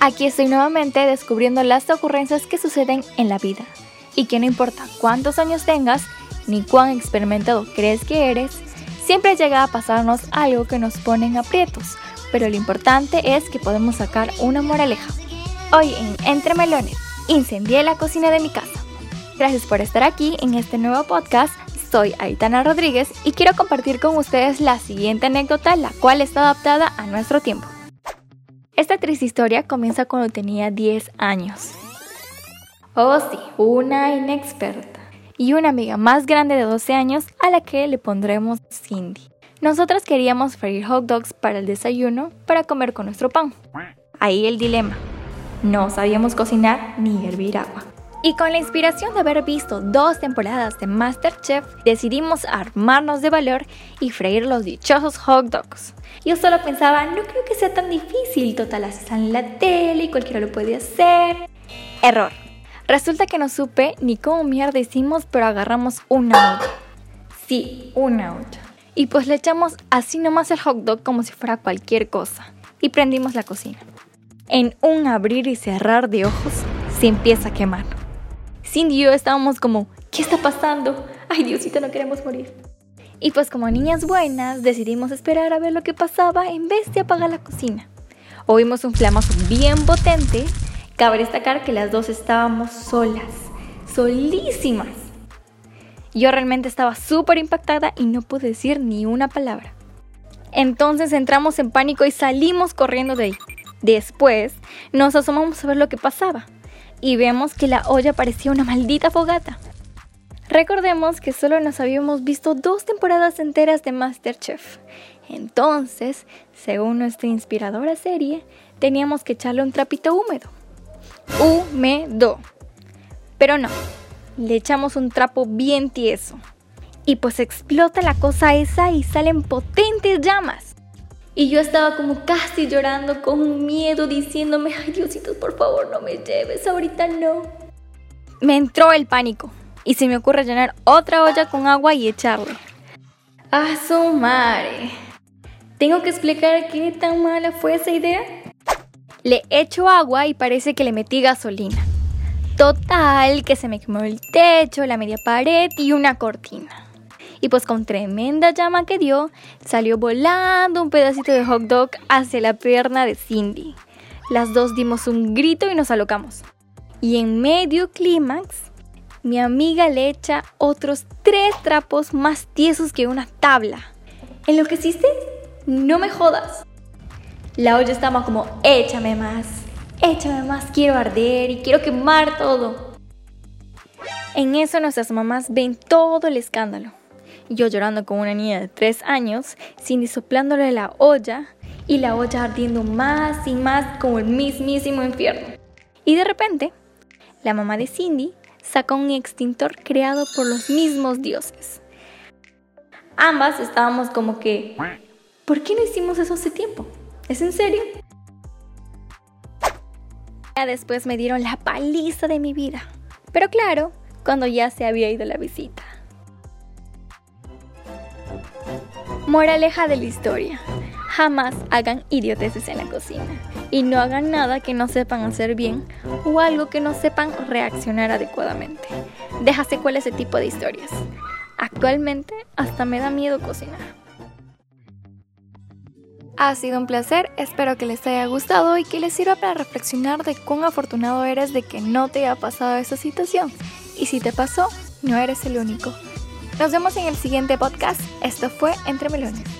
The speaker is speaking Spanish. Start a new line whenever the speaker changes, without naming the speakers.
Aquí estoy nuevamente descubriendo las ocurrencias que suceden en la vida y que no importa cuántos años tengas ni cuán experimentado crees que eres, siempre llega a pasarnos algo que nos pone en aprietos, pero lo importante es que podemos sacar una moraleja. Hoy en Entre Melones, incendié la cocina de mi casa. Gracias por estar aquí en este nuevo podcast. Soy Aitana Rodríguez y quiero compartir con ustedes la siguiente anécdota, la cual está adaptada a nuestro tiempo. Esta triste historia comienza cuando tenía 10 años. Oh sí, una inexperta. Y una amiga más grande de 12 años a la que le pondremos Cindy. Nosotras queríamos freír hot dogs para el desayuno para comer con nuestro pan. Ahí el dilema. No sabíamos cocinar ni hervir agua. Y con la inspiración de haber visto dos temporadas de MasterChef, decidimos armarnos de valor y freír los dichosos hot dogs. Yo solo pensaba, no creo que sea tan difícil, total, así sale en la tele y cualquiera lo puede hacer. Error. Resulta que no supe ni cómo mierda hicimos, pero agarramos una olla. Sí, una olla. Y pues le echamos así nomás el hot dog como si fuera cualquier cosa. Y prendimos la cocina. En un abrir y cerrar de ojos, se empieza a quemar. Cindy y yo estábamos como, ¿qué está pasando? Ay, Diosito, no queremos morir. Y pues como niñas buenas decidimos esperar a ver lo que pasaba en vez de apagar la cocina. Oímos un flamazo bien potente. Cabe destacar que las dos estábamos solas, solísimas. Yo realmente estaba súper impactada y no pude decir ni una palabra. Entonces entramos en pánico y salimos corriendo de ahí. Después nos asomamos a ver lo que pasaba y vemos que la olla parecía una maldita fogata. Recordemos que solo nos habíamos visto dos temporadas enteras de Masterchef. Entonces, según nuestra inspiradora serie, teníamos que echarle un trapito húmedo. Húmedo. Pero no, le echamos un trapo bien tieso. Y pues explota la cosa esa y salen potentes llamas. Y yo estaba como casi llorando con miedo diciéndome, ay Diosito, por favor no me lleves, ahorita no. Me entró el pánico y se me ocurre llenar otra olla con agua y echarle. ¡A su madre! ¿Tengo que explicar qué tan mala fue esa idea? Le echo agua y parece que le metí gasolina. Total, que se me quemó el techo, la media pared y una cortina. Y pues con tremenda llama que dio, salió volando un pedacito de hot dog hacia la pierna de Cindy. Las dos dimos un grito y nos alocamos. Y en medio clímax, mi amiga le echa otros tres trapos más tiesos que una tabla. ¿En lo que hiciste? No me jodas. La olla estaba como, échame más, échame más, quiero arder y quiero quemar todo. En eso nuestras mamás ven todo el escándalo. Yo llorando con una niña de tres años, Cindy soplándole la olla y la olla ardiendo más y más como el mismísimo infierno. Y de repente, la mamá de Cindy saca un extintor creado por los mismos dioses. Ambas estábamos como que, ¿por qué no hicimos eso hace tiempo? ¿Es en serio? Ya después me dieron la paliza de mi vida. Pero claro, cuando ya se había ido la visita. Moraleja de la historia. Jamás hagan idioteces en la cocina y no hagan nada que no sepan hacer bien o algo que no sepan reaccionar adecuadamente. Deja cuál ese tipo de historias. Actualmente hasta me da miedo cocinar. Ha sido un placer, espero que les haya gustado y que les sirva para reflexionar de cuán afortunado eres de que no te haya pasado esa situación. Y si te pasó, no eres el único. Nos vemos en el siguiente podcast. Esto fue Entre Melones.